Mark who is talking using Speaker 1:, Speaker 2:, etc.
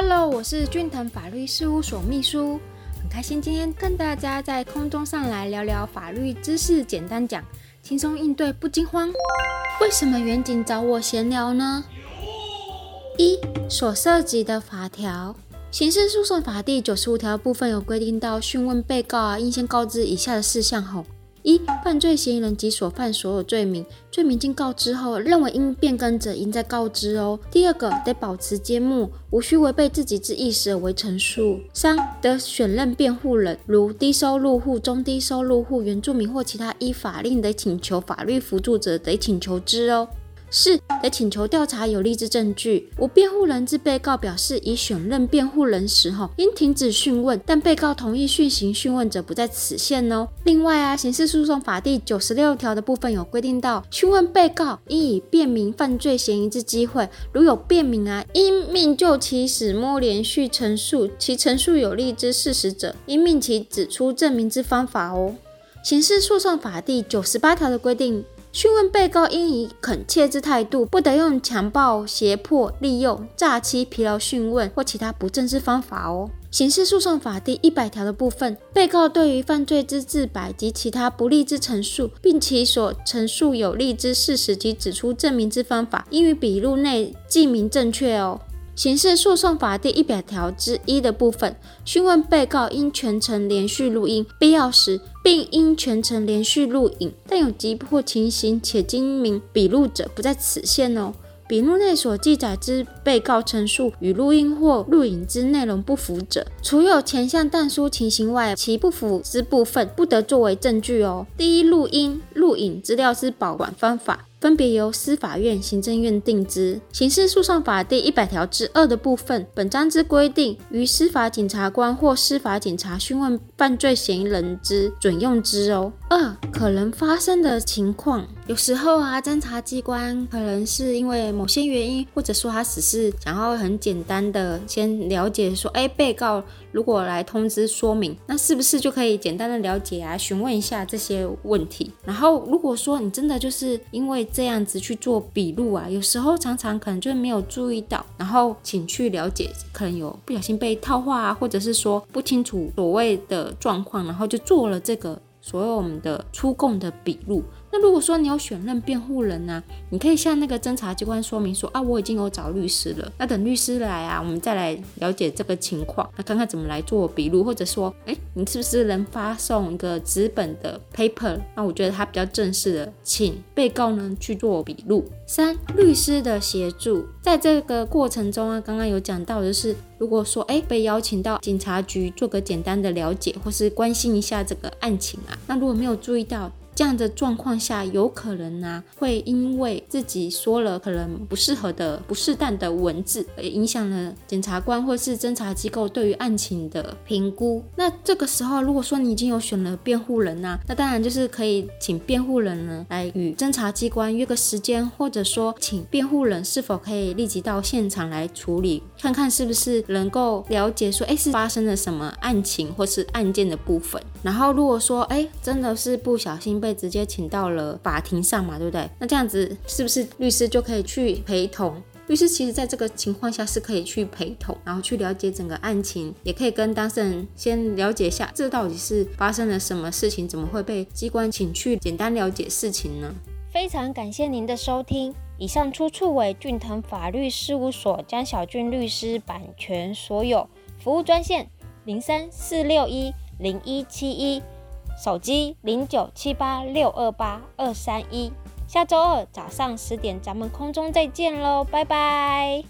Speaker 1: Hello，我是俊腾法律事务所秘书，很开心今天跟大家在空中上来聊聊法律知识，简单讲，轻松应对不惊慌。为什么远景找我闲聊呢？一所涉及的法条，刑事诉讼法第九十五条部分有规定到讯问被告啊，应先告知以下的事项后。一、犯罪嫌疑人及所犯所有罪名，罪名经告知后，认为应变更者，应在告知哦。第二个，得保持缄默，无需违背自己之意识而为陈述。三、得选任辩护人，如低收入户、中低收入户、原住民或其他依法令得请求法律辅助者，得请求之哦。四得请求调查有利之证据。无辩护人之被告表示已选任辩护人时，候应停止讯问，但被告同意讯行讯问者不在此限哦。另外啊，刑事诉讼法第九十六条的部分有规定到，讯问被告应以辨明犯罪嫌疑之机会，如有辨明啊，应命就其始末连续陈述，其陈述有利之事实者，应命其指出证明之方法哦。刑事诉讼法第九十八条的规定。讯问被告应以恳切之态度，不得用强暴、胁迫、利用、诈欺、疲劳讯问或其他不正之方法哦。刑事诉讼法第一百条的部分，被告对于犯罪之自白及其他不利之陈述，并其所陈述有利之事实及指出证明之方法，应于笔录内记明正确哦。刑事诉讼法第一百条之一的部分，讯问被告应全程连续录音，必要时并应全程连续录影。但有急迫情形且经明笔录者，不在此限哦。笔录内所记载之被告陈述与录音或录影之内容不符者，除有前项但书情形外，其不符之部分不得作为证据哦。第一，录音、录影资料之保管方法。分别由司法院、行政院定之。刑事诉讼法第一百条之二的部分，本章之规定，于司法检察官或司法警察讯问犯罪嫌疑人之准用之哦。二、可能发生的情况，有时候啊，侦查机关可能是因为某些原因，或者说他只是想要很简单的先了解说，哎，被告如果来通知说明，那是不是就可以简单的了解啊，询问一下这些问题？然后如果说你真的就是因为这样子去做笔录啊，有时候常常可能就是没有注意到，然后请去了解，可能有不小心被套话啊，或者是说不清楚所谓的状况，然后就做了这个所有我们的出供的笔录。如果说你有选任辩护人呢，你可以向那个侦查机关说明说啊，我已经有找律师了，那等律师来啊，我们再来了解这个情况，那看看怎么来做笔录，或者说，哎，你是不是能发送一个纸本的 paper？那我觉得他比较正式的，请被告呢去做笔录。三、律师的协助，在这个过程中啊，刚刚有讲到的是，如果说哎被邀请到警察局做个简单的了解，或是关心一下这个案情啊，那如果没有注意到。这样的状况下，有可能呢会因为自己说了可能不适合的、不适当的文字，而影响了检察官或是侦查机构对于案情的评估。那这个时候，如果说你已经有选了辩护人呐，那当然就是可以请辩护人呢来与侦查机关约个时间，或者说请辩护人是否可以立即到现场来处理，看看是不是能够了解说，哎，是发生了什么案情或是案件的部分。然后如果说，哎，真的是不小心被被直接请到了法庭上嘛，对不对？那这样子是不是律师就可以去陪同？律师其实在这个情况下是可以去陪同，然后去了解整个案情，也可以跟当事人先了解一下，这到底是发生了什么事情，怎么会被机关请去简单了解事情呢？
Speaker 2: 非常感谢您的收听，以上出处为俊腾法律事务所江小俊律师版权所有，服务专线零三四六一零一七一。手机零九七八六二八二三一，下周二早上十点，咱们空中再见喽，拜拜。